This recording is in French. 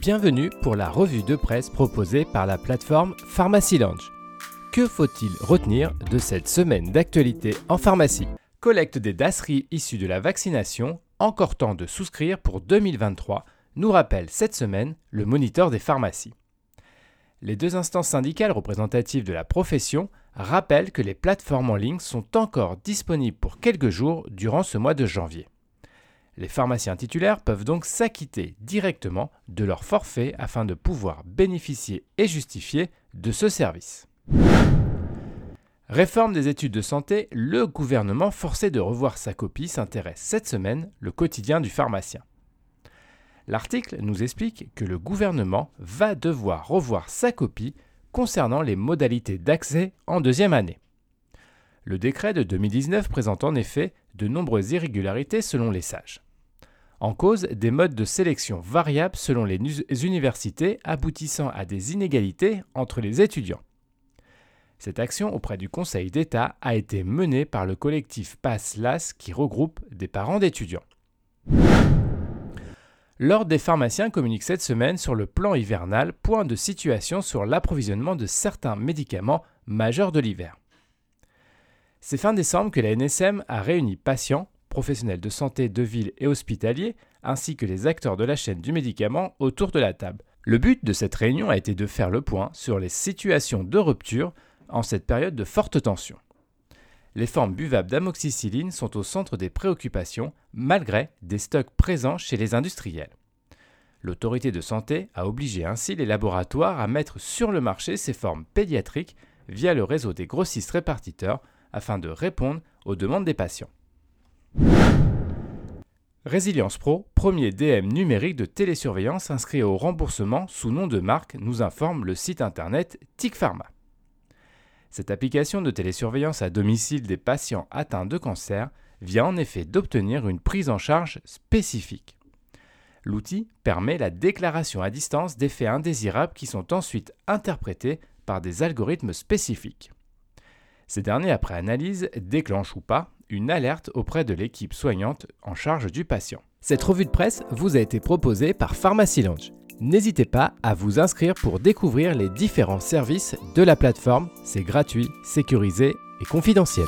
Bienvenue pour la revue de presse proposée par la plateforme Pharmacy Lounge. Que faut-il retenir de cette semaine d'actualité en pharmacie? Collecte des dasseries issues de la vaccination, encore temps de souscrire pour 2023, nous rappelle cette semaine le moniteur des pharmacies. Les deux instances syndicales représentatives de la profession rappellent que les plateformes en ligne sont encore disponibles pour quelques jours durant ce mois de janvier. Les pharmaciens titulaires peuvent donc s'acquitter directement de leur forfait afin de pouvoir bénéficier et justifier de ce service. Réforme des études de santé, le gouvernement forcé de revoir sa copie s'intéresse cette semaine le quotidien du pharmacien. L'article nous explique que le gouvernement va devoir revoir sa copie concernant les modalités d'accès en deuxième année. Le décret de 2019 présente en effet de nombreuses irrégularités selon les sages. En cause, des modes de sélection variables selon les universités aboutissant à des inégalités entre les étudiants. Cette action auprès du Conseil d'État a été menée par le collectif PASS-LAS qui regroupe des parents d'étudiants. L'Ordre des pharmaciens communique cette semaine sur le plan hivernal, point de situation sur l'approvisionnement de certains médicaments majeurs de l'hiver. C'est fin décembre que la NSM a réuni patients, professionnels de santé de ville et hospitaliers, ainsi que les acteurs de la chaîne du médicament autour de la table. Le but de cette réunion a été de faire le point sur les situations de rupture en cette période de forte tension. Les formes buvables d'amoxicilline sont au centre des préoccupations malgré des stocks présents chez les industriels. L'autorité de santé a obligé ainsi les laboratoires à mettre sur le marché ces formes pédiatriques via le réseau des grossistes répartiteurs afin de répondre aux demandes des patients. Résilience Pro, premier DM numérique de télésurveillance inscrit au remboursement sous nom de marque, nous informe le site internet TIC Pharma. Cette application de télésurveillance à domicile des patients atteints de cancer vient en effet d'obtenir une prise en charge spécifique. L'outil permet la déclaration à distance d'effets indésirables qui sont ensuite interprétés par des algorithmes spécifiques. Ces derniers, après analyse, déclenchent ou pas une alerte auprès de l'équipe soignante en charge du patient. Cette revue de presse vous a été proposée par Pharmacy Lounge. N'hésitez pas à vous inscrire pour découvrir les différents services de la plateforme. C'est gratuit, sécurisé et confidentiel.